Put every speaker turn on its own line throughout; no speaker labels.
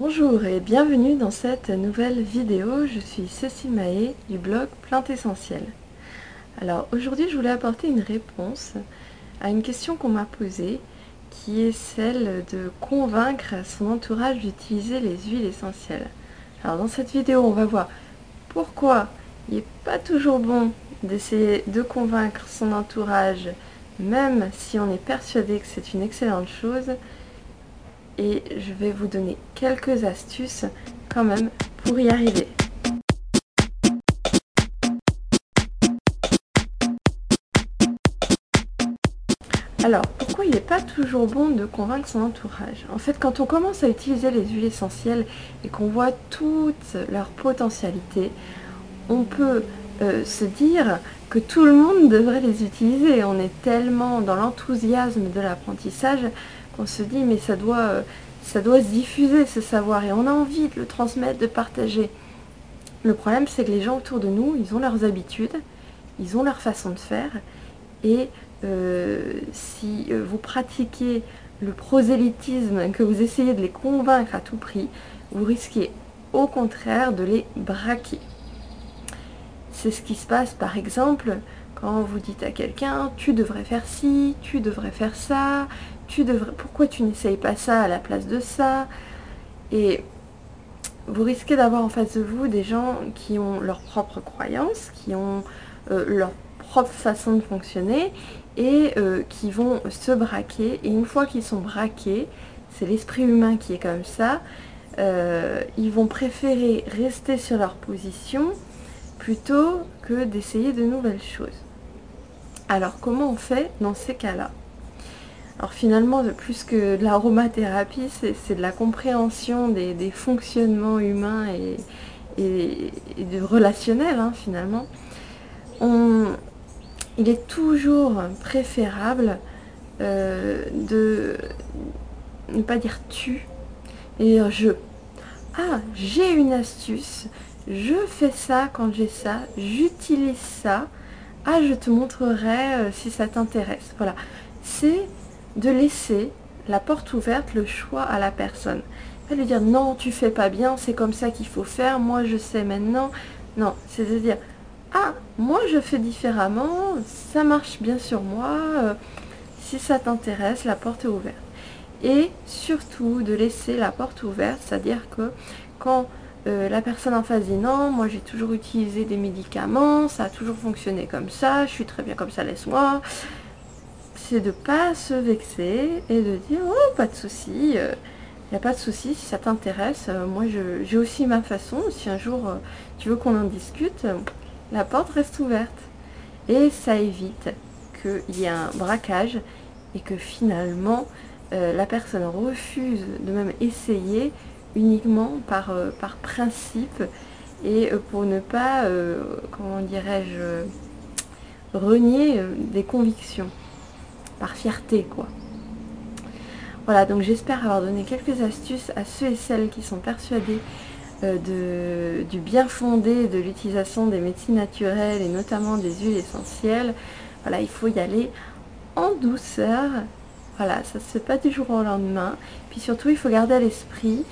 Bonjour et bienvenue dans cette nouvelle vidéo. Je suis Cécile Mahé du blog Plante Essentielle. Alors aujourd'hui je voulais apporter une réponse à une question qu'on m'a posée qui est celle de convaincre son entourage d'utiliser les huiles essentielles. Alors dans cette vidéo on va voir pourquoi il n'est pas toujours bon d'essayer de convaincre son entourage même si on est persuadé que c'est une excellente chose et je vais vous donner quelques astuces quand même pour y arriver. Alors, pourquoi il n'est pas toujours bon de convaincre son entourage? En fait, quand on commence à utiliser les huiles essentielles et qu'on voit toute leur potentialité, on peut euh, se dire que tout le monde devrait les utiliser. On est tellement dans l'enthousiasme de l'apprentissage on se dit mais ça doit, euh, ça doit se diffuser ce savoir et on a envie de le transmettre, de partager. Le problème c'est que les gens autour de nous, ils ont leurs habitudes, ils ont leur façon de faire et euh, si euh, vous pratiquez le prosélytisme, que vous essayez de les convaincre à tout prix, vous risquez au contraire de les braquer. C'est ce qui se passe par exemple quand vous dites à quelqu'un tu devrais faire ci, tu devrais faire ça, tu devrais, pourquoi tu n'essayes pas ça à la place de ça? Et vous risquez d'avoir en face de vous des gens qui ont leurs propres croyances, qui ont euh, leur propre façon de fonctionner et euh, qui vont se braquer. Et une fois qu'ils sont braqués, c'est l'esprit humain qui est comme ça, euh, ils vont préférer rester sur leur position plutôt que d'essayer de nouvelles choses. Alors comment on fait dans ces cas-là? Alors finalement, plus que de l'aromathérapie, c'est de la compréhension des, fonctionnements humains et, et, de relationnel hein, finalement. il est toujours préférable euh, de ne pas dire tu et dire je. Ah, j'ai une astuce, je fais ça quand j'ai ça, j'utilise ça. Ah, je te montrerai euh, si ça t'intéresse. Voilà, c'est de laisser la porte ouverte, le choix à la personne. Pas lui dire non, tu fais pas bien, c'est comme ça qu'il faut faire, moi je sais maintenant. Non, c'est de dire ah, moi je fais différemment, ça marche bien sur moi, euh, si ça t'intéresse, la porte est ouverte. Et surtout de laisser la porte ouverte, c'est-à-dire que quand euh, la personne en face dit non, moi j'ai toujours utilisé des médicaments, ça a toujours fonctionné comme ça, je suis très bien comme ça, laisse-moi c'est de pas se vexer et de dire oh pas de souci, il euh, n'y a pas de souci si ça t'intéresse, euh, moi j'ai aussi ma façon, si un jour tu veux qu'on en discute, la porte reste ouverte. Et ça évite qu'il y ait un braquage et que finalement la personne refuse de même essayer uniquement par, par principe et pour ne pas, comment dirais-je, renier des convictions par fierté quoi. Voilà, donc j'espère avoir donné quelques astuces à ceux et celles qui sont persuadés euh, de, du bien fondé de l'utilisation des médecines naturelles et notamment des huiles essentielles. Voilà, il faut y aller en douceur. Voilà, ça ne se fait pas du jour au lendemain. Puis surtout, il faut garder à l'esprit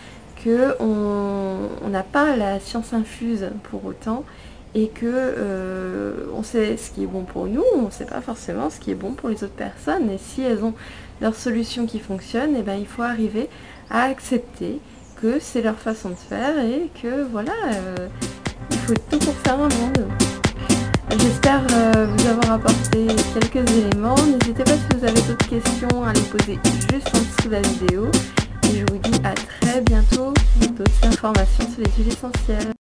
qu'on n'a pas la science infuse pour autant et que euh, on sait ce qui est bon pour nous, on ne sait pas forcément ce qui est bon pour les autres personnes. Et si elles ont leur solution qui fonctionne, eh ben, il faut arriver à accepter que c'est leur façon de faire et que voilà, euh, il faut tout pour faire un monde. J'espère euh, vous avoir apporté quelques éléments. N'hésitez pas si vous avez d'autres questions à les poser juste en dessous de la vidéo. Et je vous dis à très bientôt d'autres informations sur les huiles essentielles.